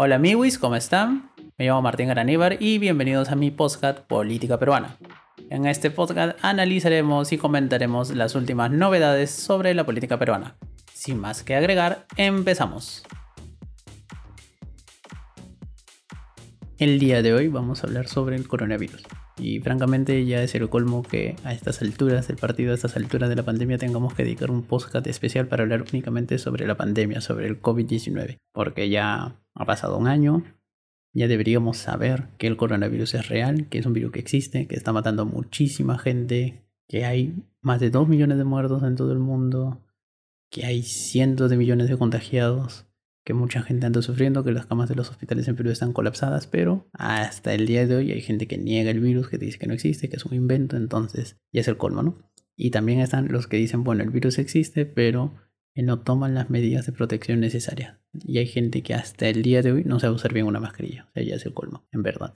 Hola amigos, ¿cómo están? Me llamo Martín Garaníbar y bienvenidos a mi podcast Política Peruana. En este podcast analizaremos y comentaremos las últimas novedades sobre la política peruana. Sin más que agregar, empezamos. El día de hoy vamos a hablar sobre el coronavirus. Y francamente ya es el colmo que a estas alturas del partido, a estas alturas de la pandemia, tengamos que dedicar un podcast especial para hablar únicamente sobre la pandemia, sobre el COVID-19. Porque ya ha pasado un año, ya deberíamos saber que el coronavirus es real, que es un virus que existe, que está matando a muchísima gente, que hay más de 2 millones de muertos en todo el mundo, que hay cientos de millones de contagiados que mucha gente anda sufriendo, que las camas de los hospitales en Perú están colapsadas, pero hasta el día de hoy hay gente que niega el virus, que dice que no existe, que es un invento, entonces ya es el colmo, ¿no? Y también están los que dicen, bueno, el virus existe, pero no toman las medidas de protección necesarias. Y hay gente que hasta el día de hoy no sabe usar bien una mascarilla, o sea, ya es el colmo, en verdad.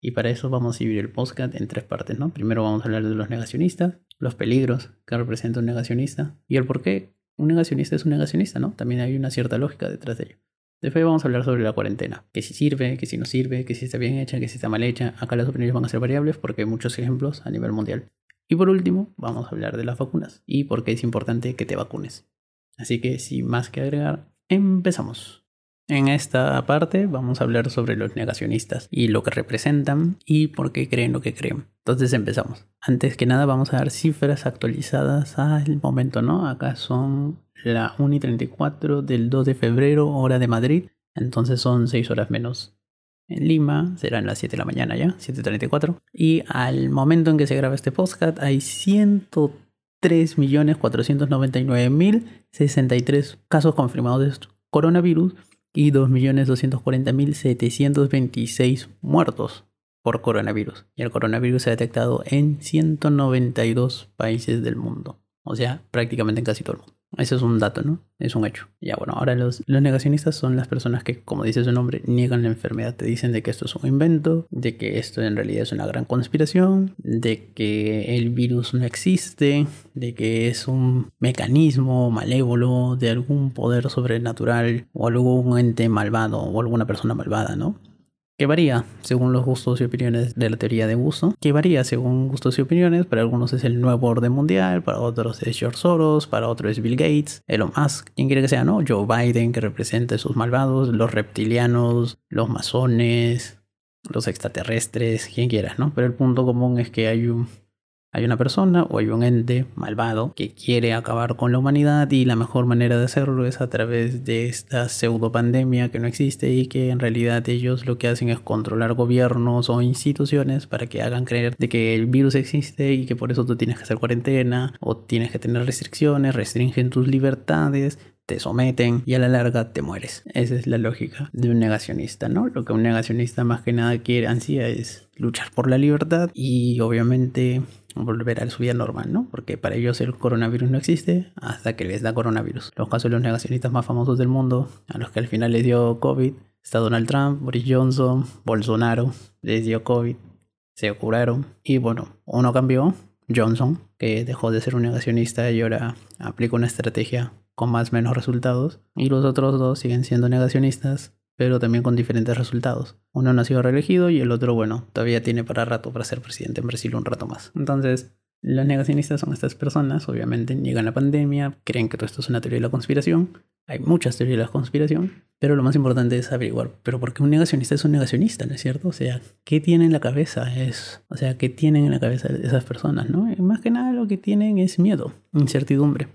Y para eso vamos a dividir el podcast en tres partes, ¿no? Primero vamos a hablar de los negacionistas, los peligros que representa un negacionista y el por qué un negacionista es un negacionista, ¿no? También hay una cierta lógica detrás de ello. Después vamos a hablar sobre la cuarentena, que si sirve, que si no sirve, que si está bien hecha, que si está mal hecha. Acá las opiniones van a ser variables porque hay muchos ejemplos a nivel mundial. Y por último, vamos a hablar de las vacunas y por qué es importante que te vacunes. Así que sin más que agregar, empezamos. En esta parte vamos a hablar sobre los negacionistas y lo que representan y por qué creen lo que creen. Entonces empezamos. Antes que nada vamos a dar cifras actualizadas al momento, ¿no? Acá son la 1 y 34 del 2 de febrero, hora de Madrid. Entonces son 6 horas menos. En Lima serán las 7 de la mañana ya, 7.34. Y al momento en que se graba este podcast hay 103.499.063 casos confirmados de coronavirus y 2.240.726 muertos por coronavirus. Y el coronavirus se ha detectado en 192 países del mundo. O sea, prácticamente en casi todo el mundo. Eso es un dato, ¿no? Es un hecho. Ya bueno, ahora los, los, negacionistas son las personas que, como dice su nombre, niegan la enfermedad. Te dicen de que esto es un invento, de que esto en realidad es una gran conspiración, de que el virus no existe, de que es un mecanismo malévolo de algún poder sobrenatural o algún ente malvado o alguna persona malvada, ¿no? Que varía según los gustos y opiniones de la teoría de uso, que varía según gustos y opiniones, para algunos es el nuevo orden mundial, para otros es George Soros, para otros es Bill Gates, Elon Musk, quien quiere que sea, ¿no? Joe Biden, que representa a sus malvados, los reptilianos, los masones, los extraterrestres, quien quiera, ¿no? Pero el punto común es que hay un hay una persona o hay un ente malvado que quiere acabar con la humanidad y la mejor manera de hacerlo es a través de esta pseudo pandemia que no existe y que en realidad ellos lo que hacen es controlar gobiernos o instituciones para que hagan creer de que el virus existe y que por eso tú tienes que hacer cuarentena o tienes que tener restricciones, restringen tus libertades, te someten y a la larga te mueres. Esa es la lógica de un negacionista, ¿no? Lo que un negacionista más que nada quiere, ansía es luchar por la libertad y obviamente volver a su vida normal, ¿no? Porque para ellos el coronavirus no existe hasta que les da coronavirus. Los casos de los negacionistas más famosos del mundo, a los que al final les dio COVID, está Donald Trump, Boris Johnson, Bolsonaro, les dio COVID, se curaron y bueno, uno cambió, Johnson, que dejó de ser un negacionista y ahora aplica una estrategia con más menos resultados, y los otros dos siguen siendo negacionistas pero también con diferentes resultados. Uno no ha sido reelegido y el otro, bueno, todavía tiene para rato para ser presidente en Brasil un rato más. Entonces, los negacionistas son estas personas, obviamente niegan la pandemia, creen que todo esto es una teoría de la conspiración. Hay muchas teorías de la conspiración, pero lo más importante es averiguar, pero ¿por qué un negacionista es un negacionista, no es cierto? O sea, ¿qué tienen en la cabeza? Es, o sea, ¿qué tienen en la cabeza esas personas, no? más que nada lo que tienen es miedo, incertidumbre.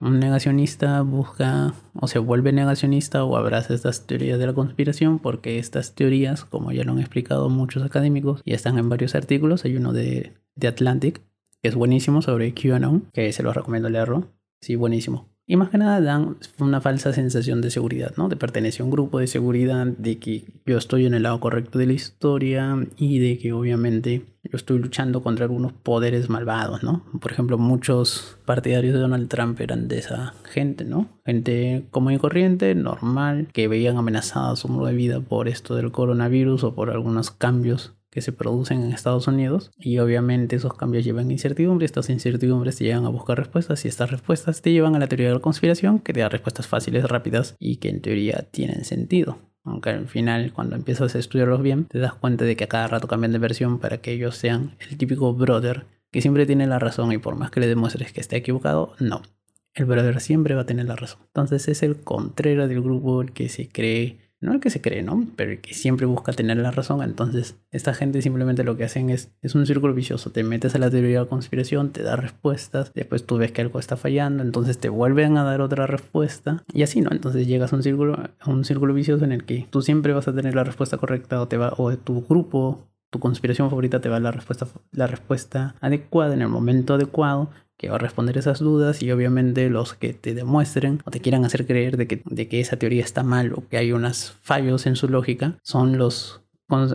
Un negacionista busca o se vuelve negacionista o abraza estas teorías de la conspiración porque estas teorías, como ya lo han explicado muchos académicos y están en varios artículos, hay uno de, de Atlantic que es buenísimo sobre QAnon, que se los recomiendo leerlo. Sí, buenísimo. Y más que nada dan una falsa sensación de seguridad, ¿no? De pertenecer a un grupo de seguridad, de que yo estoy en el lado correcto de la historia y de que obviamente yo estoy luchando contra algunos poderes malvados, ¿no? Por ejemplo, muchos partidarios de Donald Trump eran de esa gente, ¿no? Gente común y corriente, normal, que veían amenazada su modo de vida por esto del coronavirus o por algunos cambios que se producen en Estados Unidos y obviamente esos cambios llevan incertidumbre, estas incertidumbres te llevan a buscar respuestas y estas respuestas te llevan a la teoría de la conspiración que te da respuestas fáciles, rápidas y que en teoría tienen sentido. Aunque al final, cuando empiezas a estudiarlos bien, te das cuenta de que a cada rato cambian de versión para que ellos sean el típico brother que siempre tiene la razón y por más que le demuestres que está equivocado, no. El brother siempre va a tener la razón. Entonces es el contrero del grupo el que se cree no el que se cree, ¿no? Pero el que siempre busca tener la razón. Entonces, esta gente simplemente lo que hacen es, es un círculo vicioso. Te metes a la teoría de la conspiración, te da respuestas, después tú ves que algo está fallando, entonces te vuelven a dar otra respuesta. Y así, ¿no? Entonces llegas a un círculo, a un círculo vicioso en el que tú siempre vas a tener la respuesta correcta o te va, o tu grupo tu conspiración favorita te va a la respuesta, la respuesta adecuada en el momento adecuado que va a responder esas dudas y obviamente los que te demuestren o te quieran hacer creer de que, de que esa teoría está mal o que hay unos fallos en su lógica son los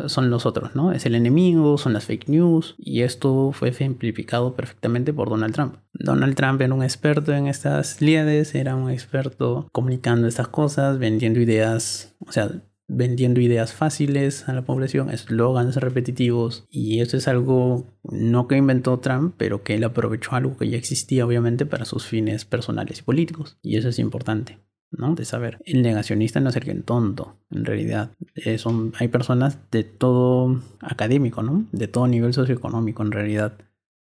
son los otros, ¿no? Es el enemigo, son las fake news y esto fue ejemplificado perfectamente por Donald Trump. Donald Trump era un experto en estas liades, era un experto comunicando estas cosas, vendiendo ideas, o sea, vendiendo ideas fáciles a la población, eslogans repetitivos y eso es algo no que inventó Trump, pero que él aprovechó algo que ya existía obviamente para sus fines personales y políticos y eso es importante. ¿no? De saber. El negacionista no es el tonto, en realidad. Eh, son, hay personas de todo académico, ¿no? De todo nivel socioeconómico, en realidad.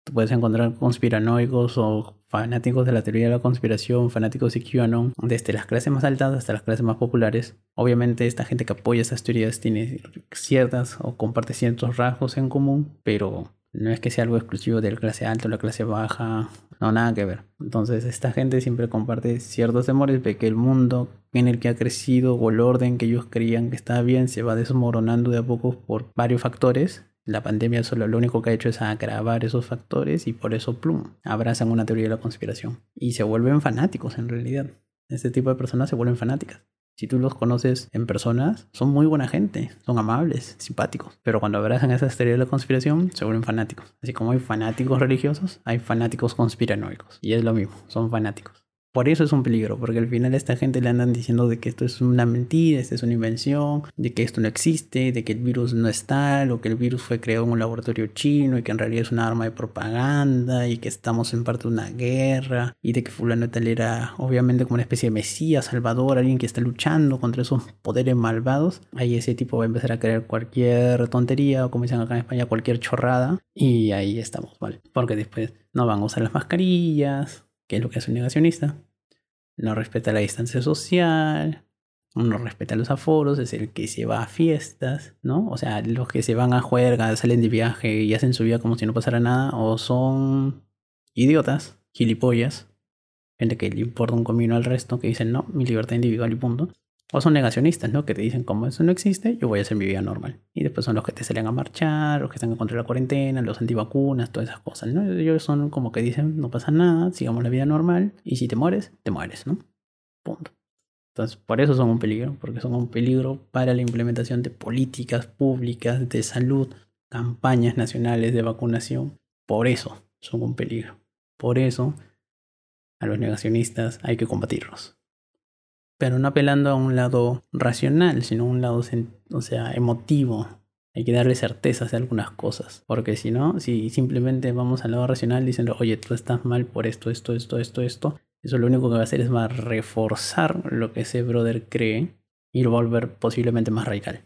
Tú puedes encontrar conspiranoicos o fanáticos de la teoría de la conspiración, fanáticos de QAnon, desde las clases más altas hasta las clases más populares. Obviamente esta gente que apoya esas teorías tiene ciertas o comparte ciertos rasgos en común, pero no es que sea algo exclusivo de la clase alta o la clase baja, no, nada que ver. Entonces esta gente siempre comparte ciertos temores de que el mundo en el que ha crecido o el orden que ellos creían que estaba bien se va desmoronando de a poco por varios factores la pandemia solo lo único que ha hecho es agravar esos factores y por eso, plum, abrazan una teoría de la conspiración. Y se vuelven fanáticos en realidad. Este tipo de personas se vuelven fanáticas. Si tú los conoces en personas, son muy buena gente, son amables, simpáticos. Pero cuando abrazan esa teoría de la conspiración, se vuelven fanáticos. Así como hay fanáticos religiosos, hay fanáticos conspiranoicos. Y es lo mismo, son fanáticos. Por eso es un peligro, porque al final a esta gente le andan diciendo de que esto es una mentira, esto es una invención, de que esto no existe, de que el virus no está, o que el virus fue creado en un laboratorio chino y que en realidad es una arma de propaganda y que estamos en parte de una guerra y de que fulano tal era obviamente como una especie de mesías, salvador, alguien que está luchando contra esos poderes malvados. Ahí ese tipo va a empezar a creer cualquier tontería o como dicen acá en España cualquier chorrada y ahí estamos, ¿vale? Porque después no van a usar las mascarillas que es lo que hace un negacionista. No respeta la distancia social, no respeta los aforos, es el que se va a fiestas, ¿no? O sea, los que se van a juerga, salen de viaje y hacen su vida como si no pasara nada, o son idiotas, gilipollas, gente que le importa un comino al resto, que dicen, no, mi libertad individual y punto. O son negacionistas, ¿no? Que te dicen, como eso no existe, yo voy a hacer mi vida normal. Y después son los que te salen a marchar, los que están en contra de la cuarentena, los antivacunas, todas esas cosas, ¿no? Ellos son como que dicen, no pasa nada, sigamos la vida normal. Y si te mueres, te mueres, ¿no? Punto. Entonces, por eso son un peligro, porque son un peligro para la implementación de políticas públicas de salud, campañas nacionales de vacunación. Por eso son un peligro. Por eso a los negacionistas hay que combatirlos pero no apelando a un lado racional, sino a un lado, o sea, emotivo. Hay que darle certezas de algunas cosas, porque si no, si simplemente vamos al lado racional diciendo, oye, tú estás mal por esto, esto, esto, esto, esto, eso lo único que va a hacer es va a reforzar lo que ese brother cree y lo va a volver posiblemente más radical.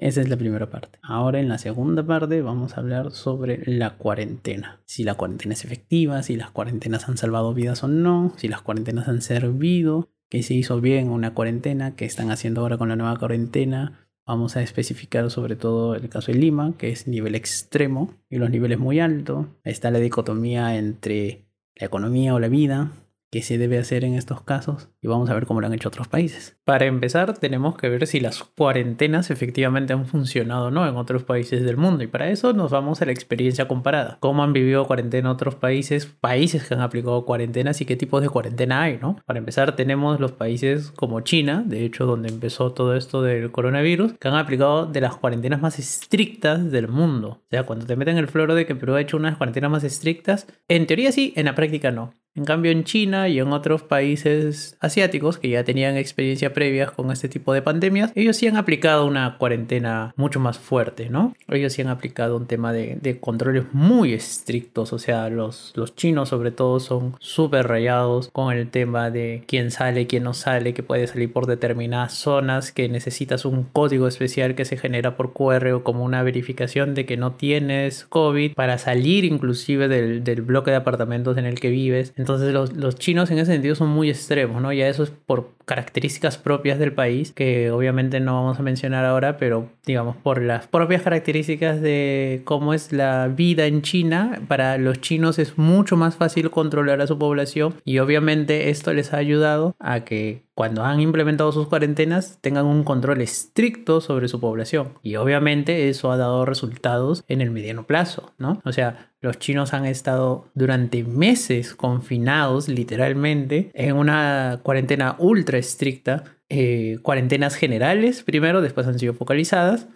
Esa es la primera parte. Ahora en la segunda parte vamos a hablar sobre la cuarentena. Si la cuarentena es efectiva, si las cuarentenas han salvado vidas o no, si las cuarentenas han servido, qué se hizo bien una cuarentena, qué están haciendo ahora con la nueva cuarentena. Vamos a especificar sobre todo el caso de Lima, que es nivel extremo y los niveles muy altos. Está la dicotomía entre la economía o la vida, qué se debe hacer en estos casos y vamos a ver cómo lo han hecho otros países. Para empezar, tenemos que ver si las cuarentenas efectivamente han funcionado o no en otros países del mundo y para eso nos vamos a la experiencia comparada. ¿Cómo han vivido cuarentena otros países? Países que han aplicado cuarentenas y qué tipos de cuarentena hay, ¿no? Para empezar, tenemos los países como China, de hecho, donde empezó todo esto del coronavirus, que han aplicado de las cuarentenas más estrictas del mundo. O sea, cuando te meten el floro de que Perú ha hecho unas cuarentenas más estrictas, en teoría sí, en la práctica no. En cambio, en China y en otros países asiáticos que ya tenían experiencia previas con este tipo de pandemias, ellos sí han aplicado una cuarentena mucho más fuerte, ¿no? Ellos sí han aplicado un tema de, controles muy estrictos, o sea, los, chinos sobre todo son súper rayados con el tema de quién sale, quién no sale, que puede salir por determinadas zonas, que necesitas un código especial que se genera por QR o como una verificación de que no tienes COVID para salir inclusive del bloque de apartamentos en el que vives. Entonces los, los, chinos en ese sentido son muy extremos, ¿no? Ya eso es por características propias del país, que obviamente no vamos a mencionar ahora, pero digamos por las propias características de cómo es la vida en China, para los chinos es mucho más fácil controlar a su población y obviamente esto les ha ayudado a que cuando han implementado sus cuarentenas tengan un control estricto sobre su población. Y obviamente eso ha dado resultados en el mediano plazo, ¿no? O sea, los chinos han estado durante meses confinados literalmente en una cuarentena ultra estricta. Eh, cuarentenas generales primero, después han sido focalizadas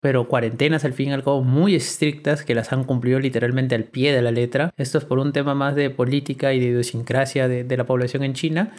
pero cuarentenas al fin y al cabo muy estrictas que las han cumplido literalmente al pie de la letra. Esto es por un tema más de política y de idiosincrasia de, de la población en China,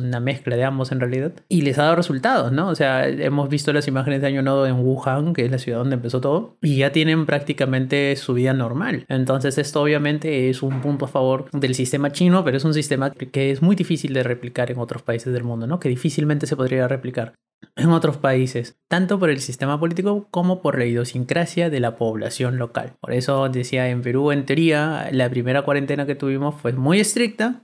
es una mezcla de ambos en realidad. Y les ha dado resultados, ¿no? O sea, hemos visto las imágenes de Año Nuevo en Wuhan, que es la ciudad donde empezó todo, y ya tienen prácticamente su vida normal. Entonces esto obviamente es un punto a favor del sistema chino, pero es un sistema que es muy difícil de replicar en otros países del mundo, ¿no? Que difícilmente se podría replicar en otros países, tanto por el sistema político como por la idiosincrasia de la población local. Por eso decía en Perú, en teoría, la primera cuarentena que tuvimos fue muy estricta,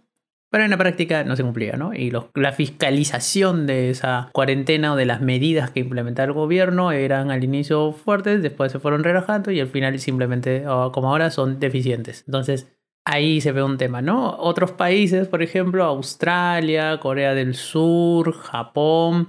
pero en la práctica no se cumplía, ¿no? Y la fiscalización de esa cuarentena o de las medidas que implementaba el gobierno eran al inicio fuertes, después se fueron relajando y al final simplemente, como ahora, son deficientes. Entonces, ahí se ve un tema, ¿no? Otros países, por ejemplo, Australia, Corea del Sur, Japón,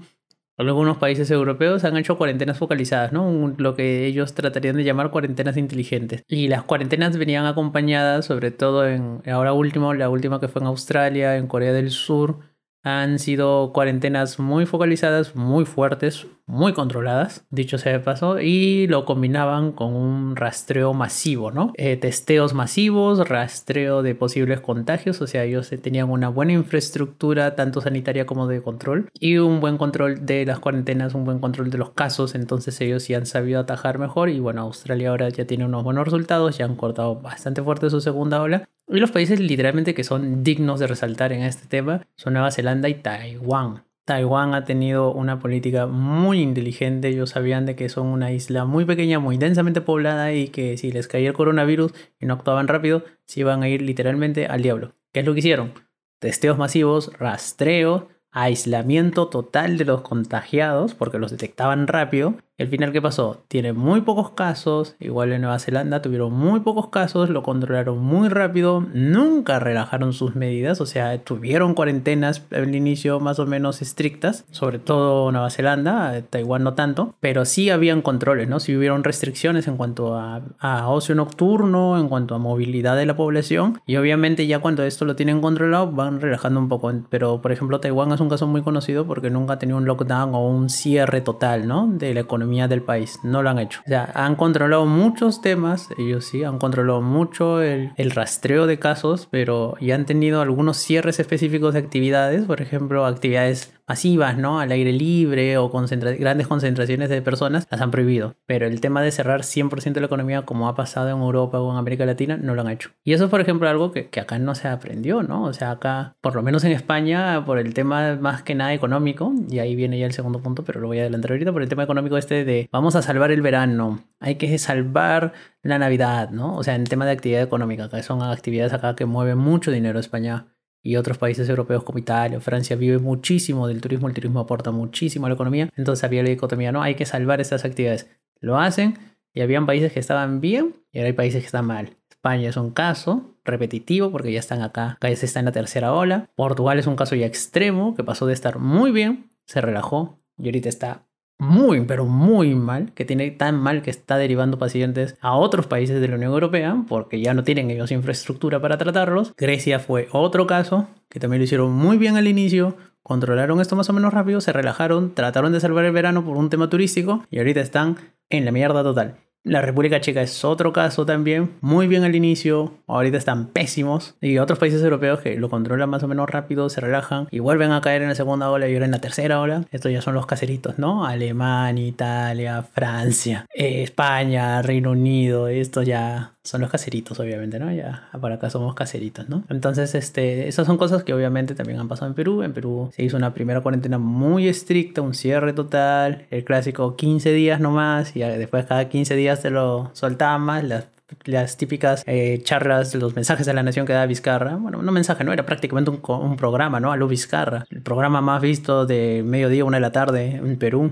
algunos países europeos han hecho cuarentenas focalizadas, ¿no? Lo que ellos tratarían de llamar cuarentenas inteligentes. Y las cuarentenas venían acompañadas, sobre todo en, ahora último, la última que fue en Australia, en Corea del Sur, han sido cuarentenas muy focalizadas, muy fuertes, muy controladas, dicho sea de paso, y lo combinaban con un rastreo masivo, ¿no? Eh, testeos masivos, rastreo de posibles contagios, o sea, ellos tenían una buena infraestructura, tanto sanitaria como de control, y un buen control de las cuarentenas, un buen control de los casos, entonces ellos sí han sabido atajar mejor, y bueno, Australia ahora ya tiene unos buenos resultados, ya han cortado bastante fuerte su segunda ola, y los países literalmente que son dignos de resaltar en este tema son Nueva Zelanda y Taiwán. Taiwán ha tenido una política muy inteligente. Ellos sabían de que son una isla muy pequeña, muy densamente poblada y que si les caía el coronavirus y no actuaban rápido, se iban a ir literalmente al diablo. ¿Qué es lo que hicieron? Testeos masivos, rastreo, aislamiento total de los contagiados porque los detectaban rápido al final, ¿qué pasó? Tiene muy pocos casos, igual en Nueva Zelanda tuvieron muy pocos casos, lo controlaron muy rápido, nunca relajaron sus medidas, o sea, tuvieron cuarentenas al inicio más o menos estrictas, sobre todo Nueva Zelanda, Taiwán no tanto, pero sí habían controles, ¿no? Sí hubieron restricciones en cuanto a, a ocio nocturno, en cuanto a movilidad de la población, y obviamente ya cuando esto lo tienen controlado van relajando un poco, pero por ejemplo Taiwán es un caso muy conocido porque nunca ha tenido un lockdown o un cierre total, ¿no? De la economía del país. No lo han hecho. O sea, han controlado muchos temas, ellos sí, han controlado mucho el, el rastreo de casos, pero ya han tenido algunos cierres específicos de actividades, por ejemplo, actividades masivas, ¿no? Al aire libre o grandes concentraciones de personas, las han prohibido. Pero el tema de cerrar 100% la economía, como ha pasado en Europa o en América Latina, no lo han hecho. Y eso es, por ejemplo, algo que, que acá no se aprendió, ¿no? O sea, acá, por lo menos en España, por el tema más que nada económico, y ahí viene ya el segundo punto, pero lo voy a adelantar ahorita, por el tema económico este de vamos a salvar el verano, hay que salvar la Navidad, ¿no? O sea, en tema de actividad económica, que son actividades acá que mueven mucho dinero España y otros países europeos como Italia Francia vive muchísimo del turismo, el turismo aporta muchísimo a la economía, entonces había la dicotomía, no, hay que salvar estas actividades. Lo hacen y habían países que estaban bien y ahora hay países que están mal. España es un caso repetitivo porque ya están acá, acá ya se está en la tercera ola. Portugal es un caso ya extremo que pasó de estar muy bien, se relajó y ahorita está muy, pero muy mal, que tiene tan mal que está derivando pacientes a otros países de la Unión Europea porque ya no tienen ellos infraestructura para tratarlos. Grecia fue otro caso que también lo hicieron muy bien al inicio, controlaron esto más o menos rápido, se relajaron, trataron de salvar el verano por un tema turístico y ahorita están en la mierda total. La República Checa es otro caso también, muy bien al inicio, ahorita están pésimos. Y otros países europeos que lo controlan más o menos rápido, se relajan y vuelven a caer en la segunda ola y ahora en la tercera ola. Estos ya son los caseritos, ¿no? Alemania, Italia, Francia, España, Reino Unido, estos ya son los caseritos, obviamente, ¿no? Ya por acá somos caseritos, ¿no? Entonces, este, esas son cosas que obviamente también han pasado en Perú. En Perú se hizo una primera cuarentena muy estricta, un cierre total, el clásico 15 días nomás, y después cada 15 días te lo soltaban más, las, las típicas eh, charlas, los mensajes de la nación que da Vizcarra. Bueno, no mensaje, no, era prácticamente un, un programa, ¿no? A Vizcarra, el programa más visto de mediodía, una de la tarde en Perú,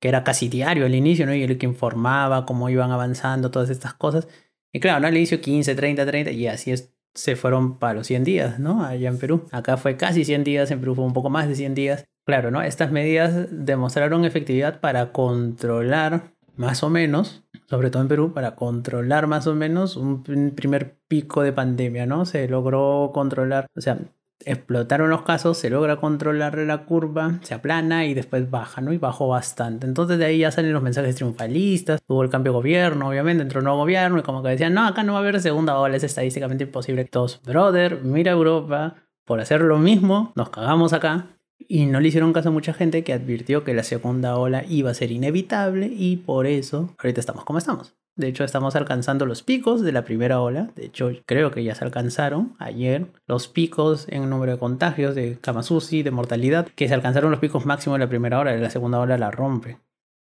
que era casi diario al inicio, ¿no? Y el que informaba cómo iban avanzando todas estas cosas. Y claro, ¿no? Al inicio 15, 30, 30, y así es, se fueron para los 100 días, ¿no? Allá en Perú. Acá fue casi 100 días, en Perú fue un poco más de 100 días. Claro, ¿no? Estas medidas demostraron efectividad para controlar más o menos, sobre todo en Perú, para controlar más o menos un primer pico de pandemia, ¿no? Se logró controlar, o sea, explotaron los casos, se logra controlar la curva, se aplana y después baja, ¿no? Y bajó bastante. Entonces de ahí ya salen los mensajes triunfalistas, tuvo el cambio de gobierno, obviamente, entró un nuevo gobierno y como que decían, no, acá no va a haber segunda ola, es estadísticamente imposible. Todos, brother, mira Europa, por hacer lo mismo, nos cagamos acá, y no le hicieron caso a mucha gente que advirtió que la segunda ola iba a ser inevitable y por eso ahorita estamos como estamos. De hecho, estamos alcanzando los picos de la primera ola. De hecho, creo que ya se alcanzaron ayer los picos en número de contagios de Kamasusi, de mortalidad, que se alcanzaron los picos máximos de la primera ola. Y la segunda ola la rompe.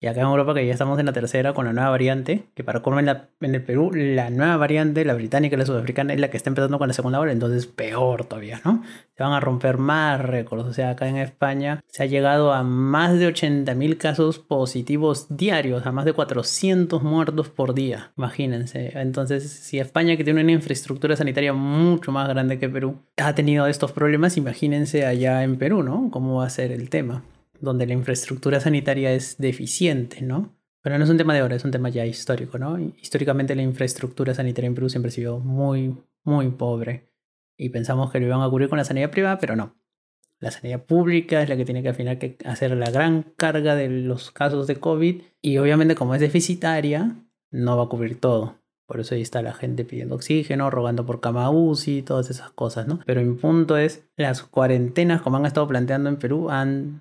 Y acá en Europa que ya estamos en la tercera con la nueva variante, que para colmo en, en, el Perú la nueva variante, la británica y la sudafricana, es la que está empezando con la segunda ola, entonces peor todavía, ¿no? Se van a romper más récords. O sea, acá en España se ha llegado a más de 80.000 casos positivos diarios, a más de 400 muertos por día, imagínense. Entonces, si España, que tiene una infraestructura sanitaria mucho más grande que Perú, ha tenido estos problemas, imagínense allá en Perú, ¿no? ¿Cómo va a ser el tema? Donde la infraestructura sanitaria es deficiente, ¿no? Pero no es un tema de ahora, es un tema ya histórico, ¿no? Históricamente la infraestructura sanitaria en Perú siempre ha sido muy, muy pobre. Y pensamos que lo iban a cubrir con la sanidad privada, pero no. La sanidad pública es la que tiene que al final que hacer la gran carga de los casos de COVID y obviamente como es deficitaria, no va a cubrir todo. Por eso ahí está la gente pidiendo oxígeno, rogando por cama UCI, todas esas cosas, ¿no? Pero mi punto es, las cuarentenas, como han estado planteando en Perú,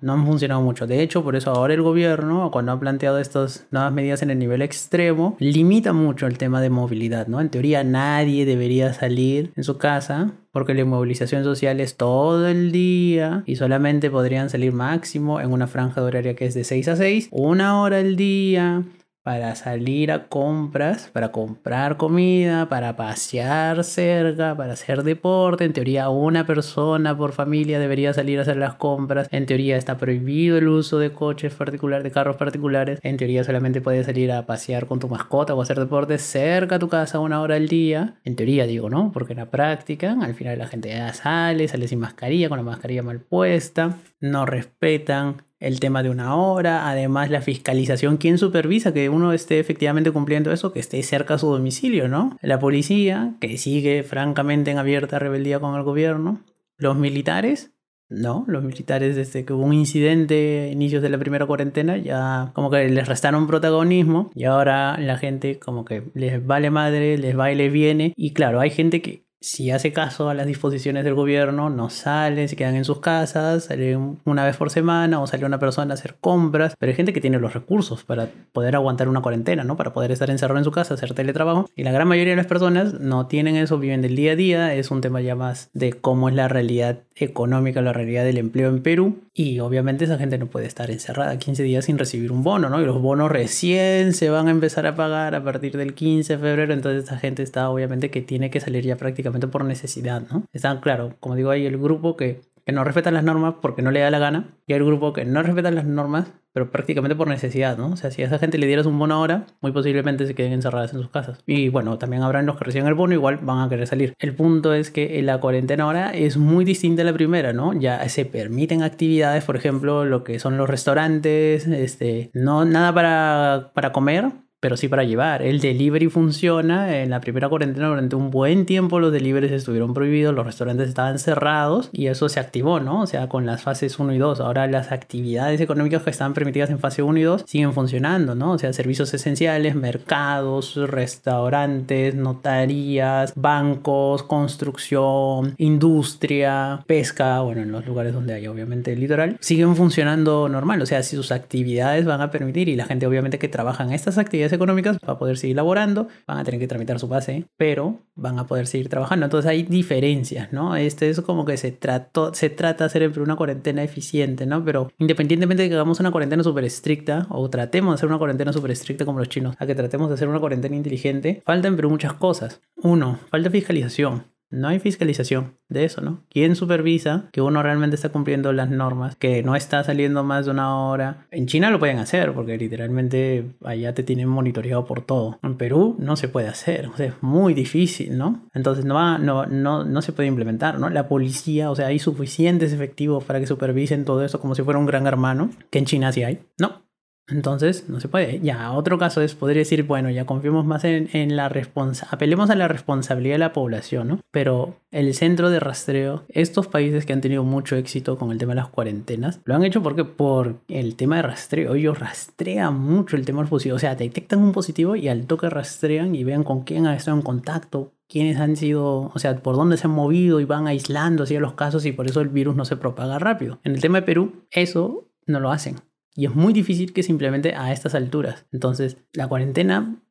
no han funcionado mucho. De hecho, por eso ahora el gobierno, cuando ha planteado estas nuevas medidas en el nivel extremo, limita mucho el tema de movilidad, ¿no? En teoría nadie debería salir en su casa porque la inmovilización social es todo el día y solamente podrían salir máximo en una franja de horaria que es de 6 a 6, una hora al día para salir a compras, para comprar comida, para pasear cerca, para hacer deporte. En teoría, una persona por familia debería salir a hacer las compras. En teoría, está prohibido el uso de coches particulares, de carros particulares. En teoría, solamente puedes salir a pasear con tu mascota o hacer deporte cerca a tu casa una hora al día. En teoría, digo, ¿no? Porque en la práctica, al final la gente sale, sale sin mascarilla, con la mascarilla mal puesta. No respetan el tema de una hora, además la fiscalización, ¿quién supervisa que uno esté efectivamente cumpliendo eso, que esté cerca a su domicilio, ¿no? La policía, que sigue francamente en abierta rebeldía con el gobierno, los militares, no, los militares desde que hubo un incidente inicios de la primera cuarentena ya como que les restaron protagonismo y ahora la gente como que les vale madre, les les viene. Y claro, hay gente que si hace caso a las disposiciones del gobierno, no salen, se quedan en sus casas, salen una vez por semana o sale una persona a hacer compras, pero hay gente que tiene los recursos para poder aguantar una cuarentena, ¿no? Para poder estar encerrado en su casa, hacer teletrabajo. Y la gran mayoría de las personas no tienen eso, viven del día a día, es un tema ya más de cómo es la realidad económica, la realidad del empleo en Perú. Y obviamente esa gente no puede estar encerrada 15 días sin recibir un bono, ¿no? Y los bonos recién se van a empezar a pagar a partir del 15 de febrero, entonces esa gente está obviamente que tiene que salir ya prácticamente por necesidad, ¿no? Están, claro, como digo, hay el grupo que, que no respeta las normas porque no le da la gana y hay el grupo que no respeta las normas pero prácticamente por necesidad, ¿no? O sea, si a esa gente le dieras un bono ahora, muy posiblemente se queden encerradas en sus casas. Y bueno, también habrán los que reciben el bono, igual van a querer salir. El punto es que la cuarentena ahora es muy distinta a la primera, ¿no? Ya se permiten actividades, por ejemplo, lo que son los restaurantes, este, no nada para, para comer, pero sí para llevar. El delivery funciona. En la primera cuarentena, durante un buen tiempo, los deliveries estuvieron prohibidos, los restaurantes estaban cerrados y eso se activó, ¿no? O sea, con las fases 1 y 2. Ahora las actividades económicas que estaban permitidas en fase 1 y 2 siguen funcionando, ¿no? O sea, servicios esenciales, mercados, restaurantes, notarías, bancos, construcción, industria, pesca, bueno, en los lugares donde hay obviamente el litoral, siguen funcionando normal. O sea, si sus actividades van a permitir y la gente obviamente que trabaja en estas actividades económicas va a poder seguir laborando, van a tener que tramitar su base, pero van a poder seguir trabajando. Entonces hay diferencias, ¿no? Este es como que se, trató, se trata de hacer una cuarentena eficiente, ¿no? Pero independientemente de que hagamos una cuarentena súper estricta o tratemos de hacer una cuarentena súper estricta como los chinos, a que tratemos de hacer una cuarentena inteligente, faltan pero muchas cosas. Uno, falta fiscalización. No hay fiscalización de eso, ¿no? ¿Quién supervisa que uno realmente está cumpliendo las normas? Que no está saliendo más de una hora. En China lo pueden hacer porque literalmente allá te tienen monitoreado por todo. En Perú no se puede hacer, o sea, es muy difícil, ¿no? Entonces no, no, no, no se puede implementar, ¿no? La policía, o sea, hay suficientes efectivos para que supervisen todo eso como si fuera un gran hermano, que en China sí hay. No, entonces, no se puede. Ya, otro caso es, podría decir, bueno, ya confiemos más en, en la responsabilidad, apelemos a la responsabilidad de la población, ¿no? Pero el centro de rastreo, estos países que han tenido mucho éxito con el tema de las cuarentenas, lo han hecho porque por el tema de rastreo, ellos rastrean mucho el tema del positivo, o sea, detectan un positivo y al toque rastrean y vean con quién ha estado en contacto, quiénes han sido, o sea, por dónde se han movido y van aislando así los casos y por eso el virus no se propaga rápido. En el tema de Perú, eso no lo hacen. Y es muy difícil que se implemente a estas alturas. Entonces, ¿la cuarentena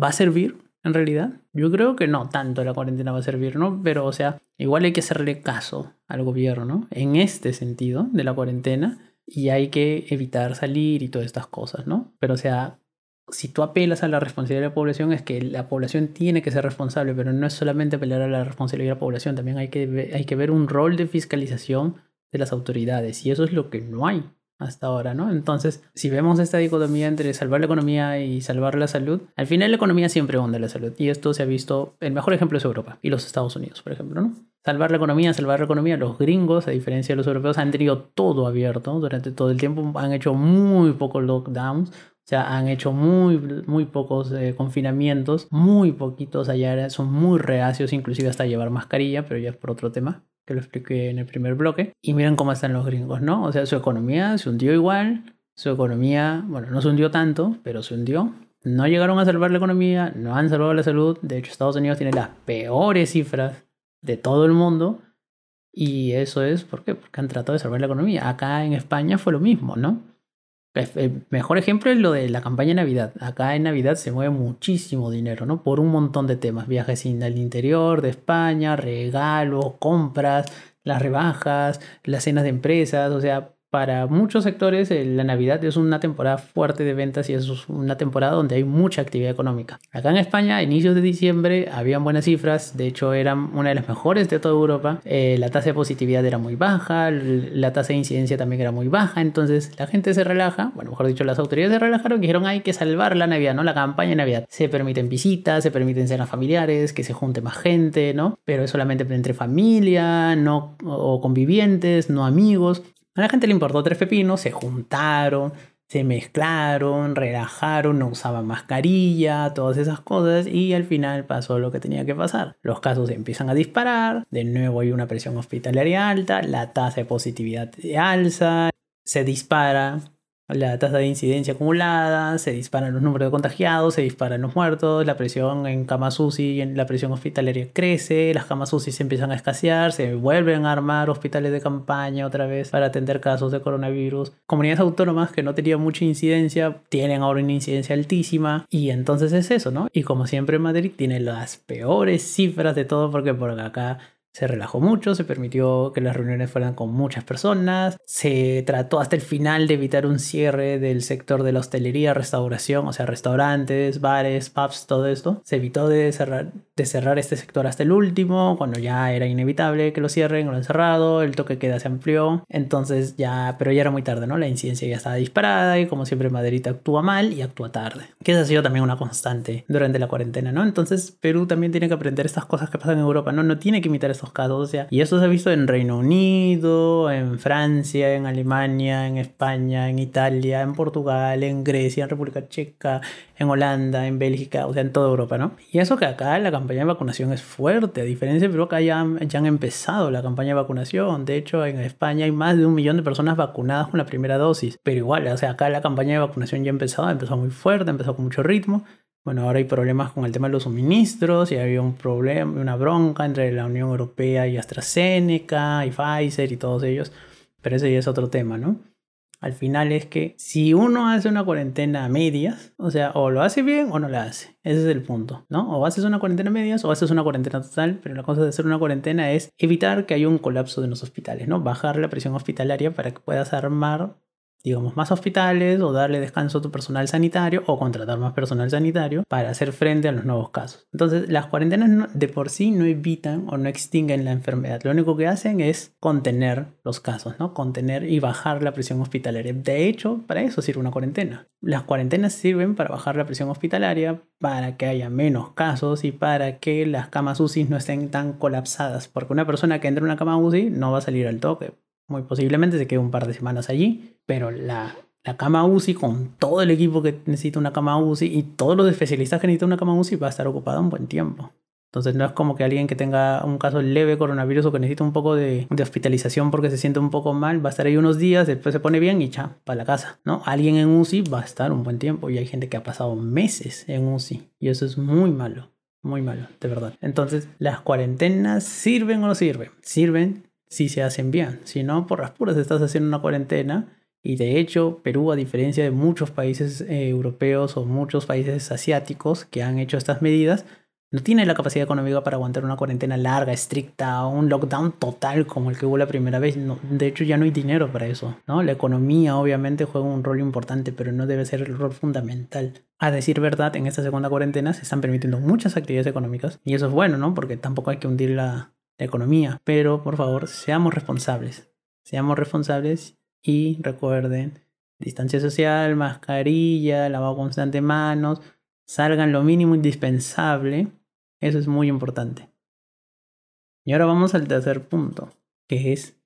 va a servir en realidad? Yo creo que no tanto la cuarentena va a servir, ¿no? Pero, o sea, igual hay que hacerle caso al gobierno, ¿no? En este sentido de la cuarentena. Y hay que evitar salir y todas estas cosas, ¿no? Pero, o sea, si tú apelas a la responsabilidad de la población, es que la población tiene que ser responsable, pero no es solamente apelar a la responsabilidad de la población, también hay que, hay que ver un rol de fiscalización de las autoridades. Y eso es lo que no hay hasta ahora, ¿no? Entonces, si vemos esta dicotomía entre salvar la economía y salvar la salud, al final la economía siempre hunde la salud. Y esto se ha visto, el mejor ejemplo es Europa y los Estados Unidos, por ejemplo, ¿no? Salvar la economía, salvar la economía, los gringos, a diferencia de los europeos, han tenido todo abierto durante todo el tiempo, han hecho muy pocos lockdowns, o sea, han hecho muy, muy pocos eh, confinamientos, muy poquitos allá, son muy reacios inclusive hasta llevar mascarilla, pero ya es por otro tema que lo expliqué en el primer bloque. Y miren cómo están los gringos, ¿no? O sea, su economía se hundió igual, su economía, bueno, no se hundió tanto, pero se hundió. No llegaron a salvar la economía, no han salvado la salud. De hecho, Estados Unidos tiene las peores cifras de todo el mundo. Y eso es ¿por qué? porque han tratado de salvar la economía. Acá en España fue lo mismo, ¿no? El mejor ejemplo es lo de la campaña Navidad. Acá en Navidad se mueve muchísimo dinero, ¿no? Por un montón de temas. Viajes al interior de España, regalos, compras, las rebajas, las cenas de empresas. O sea, para muchos sectores eh, la Navidad es una temporada fuerte de ventas y es una temporada donde hay mucha actividad económica. Acá en España, a inicios de diciembre, habían buenas cifras, de hecho eran una de las mejores de toda Europa. Eh, la tasa de positividad era muy baja, la tasa de incidencia también era muy baja, entonces la gente se relaja, bueno, mejor dicho, las autoridades se relajaron y dijeron hay que salvar la Navidad, ¿no? La campaña de Navidad. Se permiten visitas, se permiten cenas familiares, que se junte más gente, ¿no? Pero es solamente entre familia, no o convivientes, no amigos. A la gente le importó tres pepinos, se juntaron, se mezclaron, relajaron, no usaban mascarilla, todas esas cosas y al final pasó lo que tenía que pasar. Los casos empiezan a disparar, de nuevo hay una presión hospitalaria alta, la tasa de positividad alza, se dispara la tasa de incidencia acumulada, se disparan los números de contagiados, se disparan los muertos, la presión en camas UCI y en la presión hospitalaria crece, las camas UCI se empiezan a escasear, se vuelven a armar hospitales de campaña otra vez para atender casos de coronavirus. Comunidades autónomas que no tenían mucha incidencia tienen ahora una incidencia altísima y entonces es eso, ¿no? Y como siempre Madrid tiene las peores cifras de todo porque por acá se relajó mucho, se permitió que las reuniones fueran con muchas personas, se trató hasta el final de evitar un cierre del sector de la hostelería, restauración, o sea, restaurantes, bares, pubs, todo esto. Se evitó de cerrar, de cerrar este sector hasta el último, cuando ya era inevitable que lo cierren, lo han cerrado, el toque queda se amplió, entonces ya, pero ya era muy tarde, ¿no? La incidencia ya estaba disparada y como siempre Madrid actúa mal y actúa tarde, que esa ha sido también una constante durante la cuarentena, ¿no? Entonces Perú también tiene que aprender estas cosas que pasan en Europa, ¿no? No tiene que imitar estos y eso se ha visto en Reino Unido, en Francia, en Alemania, en España, en Italia, en Portugal, en Grecia, en República Checa, en Holanda, en Bélgica, o sea, en toda Europa, ¿no? Y eso que acá la campaña de vacunación es fuerte, a diferencia de Perú, acá ya, ya han empezado la campaña de vacunación. De hecho, en España hay más de un millón de personas vacunadas con la primera dosis. Pero igual, o sea, acá la campaña de vacunación ya ha empezado, empezó muy fuerte, empezó con mucho ritmo. Bueno, ahora hay problemas con el tema de los suministros y había un problema, una bronca entre la Unión Europea y AstraZeneca y Pfizer y todos ellos. Pero ese ya es otro tema, ¿no? al final es que si uno hace una cuarentena a medias, o sea, o lo hace bien o no la hace. Ese es el punto, ¿no? O haces una cuarentena a medias o haces una cuarentena total, pero la cosa de hacer una cuarentena es evitar que haya un colapso de los hospitales, ¿no? Bajar la presión hospitalaria para que puedas armar digamos, más hospitales o darle descanso a tu personal sanitario o contratar más personal sanitario para hacer frente a los nuevos casos. Entonces, las cuarentenas de por sí no evitan o no extinguen la enfermedad. Lo único que hacen es contener los casos, ¿no? Contener y bajar la presión hospitalaria. De hecho, para eso sirve una cuarentena. Las cuarentenas sirven para bajar la presión hospitalaria, para que haya menos casos y para que las camas UCI no estén tan colapsadas. Porque una persona que entra en una cama UCI no va a salir al toque muy posiblemente se quede un par de semanas allí, pero la, la cama UCI con todo el equipo que necesita una cama UCI y todos los especialistas que necesitan una cama UCI va a estar ocupada un buen tiempo. Entonces no es como que alguien que tenga un caso leve coronavirus o que necesita un poco de, de, hospitalización porque se siente un poco mal, va a estar ahí unos días, después se pone bien y ya, para la casa, ¿no? Alguien en UCI va a estar un buen tiempo y hay gente que ha pasado meses en UCI y eso es muy malo, muy malo, de verdad. Entonces, ¿las cuarentenas sirven o no sirven? Sirven si se hacen bien. Si no, por las puras estás haciendo una cuarentena. Y de hecho, Perú, a diferencia de muchos países eh, europeos o muchos países asiáticos que han hecho estas medidas, no tiene la capacidad económica para aguantar una cuarentena larga, estricta, un lockdown total como el que hubo la primera vez. de hecho, ya no hay dinero para eso. ¿no? La economía obviamente juega un rol importante, pero no debe ser el rol fundamental. A decir verdad, en esta segunda cuarentena se están permitiendo muchas actividades económicas y eso es bueno, ¿no? Porque tampoco hay que hundir la, la economía. Pero por favor, seamos responsables. Seamos responsables y recuerden, distancia social, mascarilla, lavado constante manos, salgan lo mínimo indispensable. Eso es muy importante. Y ahora vamos al tercer punto, que es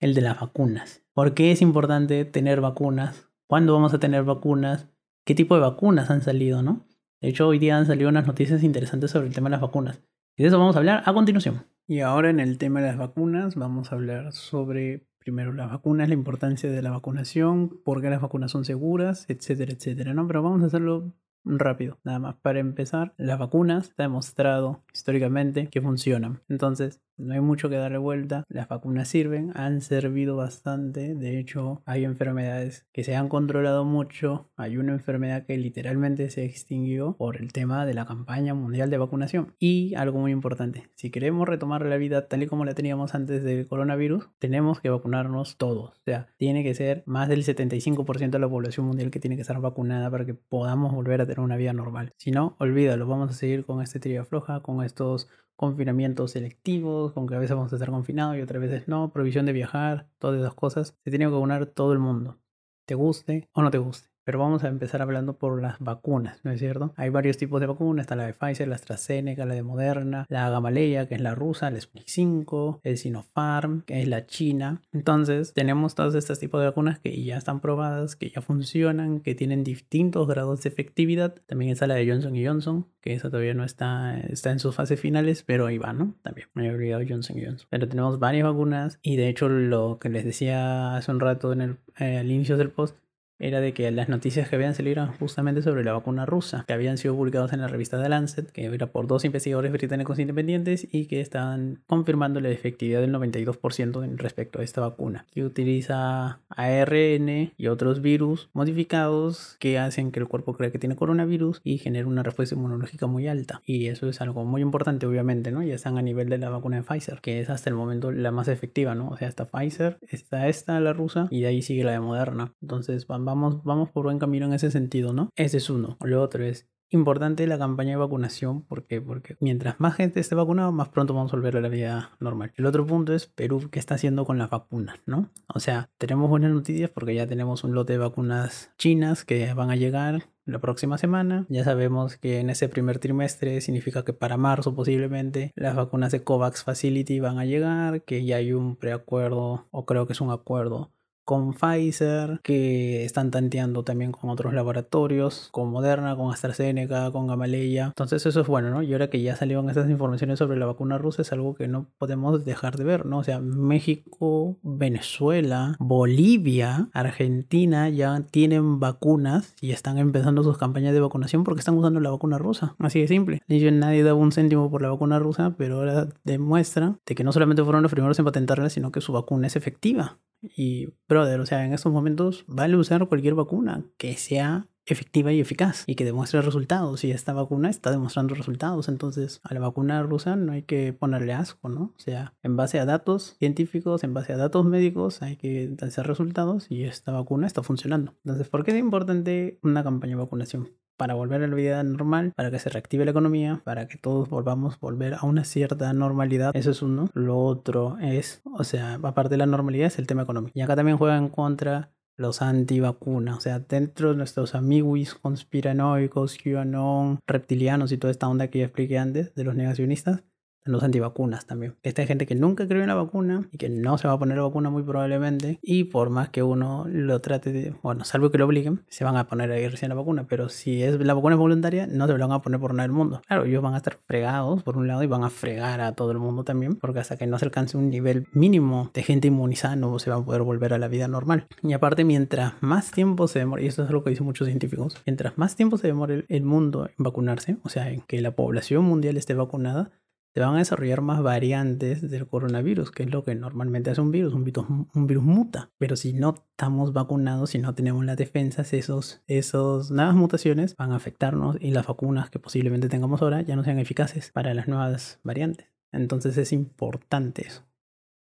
el de las vacunas. ¿Por qué es importante tener vacunas? ¿Cuándo vamos a tener vacunas? ¿Qué tipo de vacunas han salido, no? De hecho, hoy día han salido unas noticias interesantes sobre el tema de las vacunas. Y de eso vamos a hablar a continuación. Y ahora en el tema de las vacunas vamos a hablar sobre primero las vacunas, la importancia de la vacunación, por qué las vacunas son seguras, etcétera, etcétera, ¿no? Pero vamos a hacerlo rápido. Nada más para empezar, las vacunas está demostrado históricamente que funcionan. Entonces, no hay mucho que darle vuelta. Las vacunas sirven, han servido bastante. De hecho, hay enfermedades que se han controlado mucho. Hay una enfermedad que literalmente se extinguió por el tema de la campaña mundial de vacunación. Y algo muy importante, si queremos retomar la vida tal y como la teníamos antes del coronavirus, tenemos que vacunarnos todos. O sea, tiene que ser más del 75% de la población mundial que tiene que estar vacunada para que podamos volver a tener una vida normal. Si no, olvídalo, vamos a seguir con este trío floja, con estos confinamientos selectivos, con que a veces vamos a estar confinados y otras veces no, prohibición de viajar, todas esas cosas. Se tiene que vacunar todo el mundo, te guste o no te guste. Pero vamos a empezar hablando por las vacunas, ¿no es cierto? Hay varios tipos de vacunas, está la de Pfizer, la AstraZeneca, la de Moderna, la Gamaleya, que es la rusa, la Sputnik 5, el Sinopharm, que es la china. Entonces, tenemos todos estos tipos de vacunas que ya están probadas, que ya funcionan, que tienen distintos grados de efectividad. También está la de Johnson Johnson, que esa todavía no está, está en sus fases finales, pero ahí va, ¿no? También me he olvidado Johnson Johnson. Pero tenemos varias vacunas y de hecho lo que les decía hace un rato en el, eh, al inicio del post era de que las noticias que habían salido justamente sobre la vacuna rusa, que habían sido publicadas en la revista The Lancet, que era por dos investigadores británicos independientes y que estaban confirmando la efectividad del 92% respecto a esta vacuna, que utiliza ARN y otros virus modificados que hacen que el cuerpo crea que tiene coronavirus y genera una respuesta inmunológica muy alta. Y eso es algo muy importante, obviamente, ¿no? Ya están a nivel de la vacuna de Pfizer, que es hasta el momento la más efectiva, ¿no? O sea, está Pfizer, está esta, la rusa, y de ahí sigue la de Moderna. Entonces, vamos vamos, vamos por buen camino en ese sentido, ¿no? Ese es uno. Lo otro es importante la campaña de vacunación. ¿Por qué? Porque mientras más gente esté vacunada, más pronto vamos a volver a la vida normal. El otro punto es Perú, ¿qué está haciendo con las vacunas? ¿no? O sea, tenemos buenas noticias porque ya tenemos un lote de vacunas chinas que van a llegar la próxima semana. Ya sabemos que en ese primer trimestre significa que para marzo posiblemente las vacunas de COVAX Facility van a llegar, que ya hay un preacuerdo o creo que es un acuerdo con Pfizer, que están tanteando también con otros laboratorios, con Moderna, con AstraZeneca, con Gamaleya. Entonces eso es bueno, ¿no? Y ahora que ya salieron estas informaciones sobre la vacuna rusa es algo que no podemos dejar de ver, ¿no? O sea, México, Venezuela, Bolivia, Argentina ya tienen vacunas y están empezando sus campañas de vacunación porque están usando la vacuna rusa. Así de simple. Nadie daba un céntimo por la vacuna rusa, pero ahora demuestra de que no solamente fueron los primeros en patentarla, sino que su vacuna es efectiva. Y, brother, o sea, en estos momentos vale usar cualquier vacuna que sea efectiva y eficaz y que demuestre resultados. Y esta vacuna está demostrando resultados. Entonces, a la vacuna rusa no hay que ponerle asco, ¿no? O sea, en base a datos científicos, en base a datos médicos, hay que hacer resultados y esta vacuna está funcionando. Entonces, ¿por qué es importante una campaña de vacunación? Para volver a la vida normal, para que se reactive la economía, para que todos volvamos a volver a una cierta normalidad. Eso es uno. Lo otro es, o sea, aparte de la normalidad, es el tema económico. Y acá también juegan contra los antivacunas, o sea, dentro de nuestros amiguis conspiranoicos, QAnon, reptilianos y toda esta onda que ya expliqué antes de los negacionistas, los antivacunas también. Esta es gente que nunca creyó en la vacuna y que no se va a poner la vacuna muy probablemente. Y por más que uno lo trate de, bueno, salvo que lo obliguen, se van a poner ahí recién la vacuna. Pero si es la vacuna es voluntaria, no se lo van a poner por nada del mundo. Claro, ellos van a estar fregados por un lado y van a fregar a todo el mundo también. Porque hasta que no se alcance un nivel mínimo de gente inmunizada, no se va a poder volver a la vida normal. Y aparte, mientras más tiempo se demore, y esto es lo que dicen muchos científicos, mientras más tiempo se demore el mundo en vacunarse, o sea, en que la población mundial esté vacunada, se van a desarrollar más variantes del coronavirus, que es lo que normalmente hace un virus. Un virus, muta. Pero si no estamos vacunados, si no tenemos las defensas, esos, esos nuevas mutaciones van a afectarnos y las vacunas que posiblemente tengamos ahora ya no sean eficaces para las nuevas variantes. Entonces es importante eso.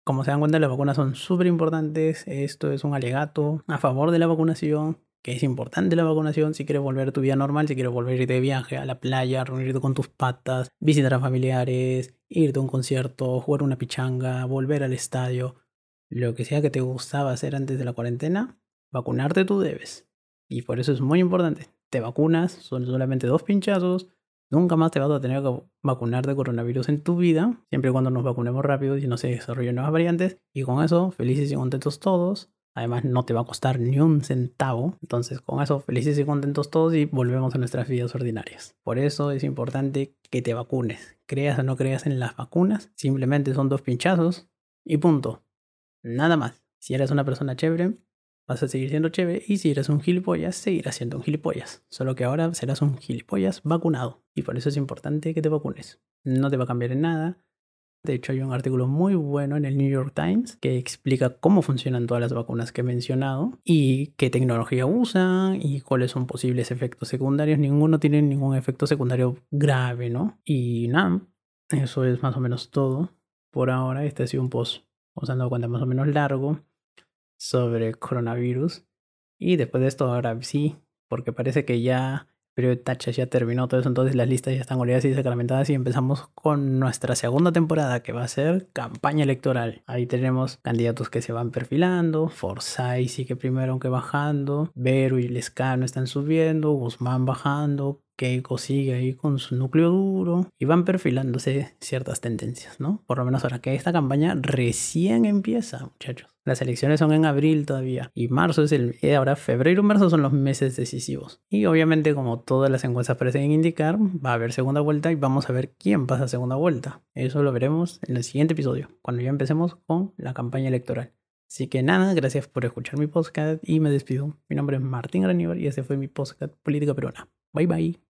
Como se dan cuenta, las vacunas son súper importantes. Esto es un alegato a favor de la vacunación es importante la vacunación si quieres volver a tu vida normal, si quieres volver de viaje a la playa, reunirte con tus patas, visitar a familiares, irte a un concierto, jugar una pichanga, volver al estadio, lo que sea que te gustaba hacer antes de la cuarentena, vacunarte tú debes. Y por eso es muy importante. Te vacunas, son solamente dos pinchazos, nunca más te vas a tener que vacunar de coronavirus en tu vida, siempre y cuando nos vacunemos rápido y no se desarrollen nuevas variantes. Y con eso, felices y contentos todos. Además, no te va a costar ni un centavo. Entonces, con eso, felices y contentos todos y volvemos a nuestras vidas ordinarias. Por eso es importante que te vacunes. Creas o no creas en las vacunas, simplemente son dos pinchazos y punto. Nada más. Si eres una persona chévere, vas a seguir siendo chévere. Y si eres un gilipollas, seguirás siendo un gilipollas. Solo que ahora serás un gilipollas vacunado. Y por eso es importante que te vacunes. No te va a cambiar en nada de hecho, hay un artículo muy bueno en el New York Times que explica cómo funcionan todas las vacunas que he mencionado y qué tecnología usan y cuáles son posibles efectos secundarios. Ninguno tiene ningún efecto secundario grave, ¿no? Y nada, eso es más o menos todo. Por ahora, este ha sido un post, os han dado cuenta, más o menos largo sobre coronavirus. Y después de esto, ahora sí, porque parece que ya periodo de tachas ya terminó todo eso, entonces las listas ya están oleadas y sacramentadas y empezamos con nuestra segunda temporada que va a ser campaña electoral. Ahí tenemos candidatos que se van perfilando, Forsyth sigue primero aunque bajando, Vero y Lescano están subiendo, Guzmán bajando, Keiko sigue ahí con su núcleo duro y van perfilándose ciertas tendencias, ¿no? Por lo menos ahora que esta campaña recién empieza, muchachos. Las elecciones son en abril todavía y marzo es el... Eh, ahora febrero y marzo son los meses decisivos. Y obviamente como todas las encuestas parecen indicar, va a haber segunda vuelta y vamos a ver quién pasa segunda vuelta. Eso lo veremos en el siguiente episodio, cuando ya empecemos con la campaña electoral. Así que nada, gracias por escuchar mi podcast y me despido. Mi nombre es Martín Graníbar y este fue mi podcast Política Peruana. Bye bye.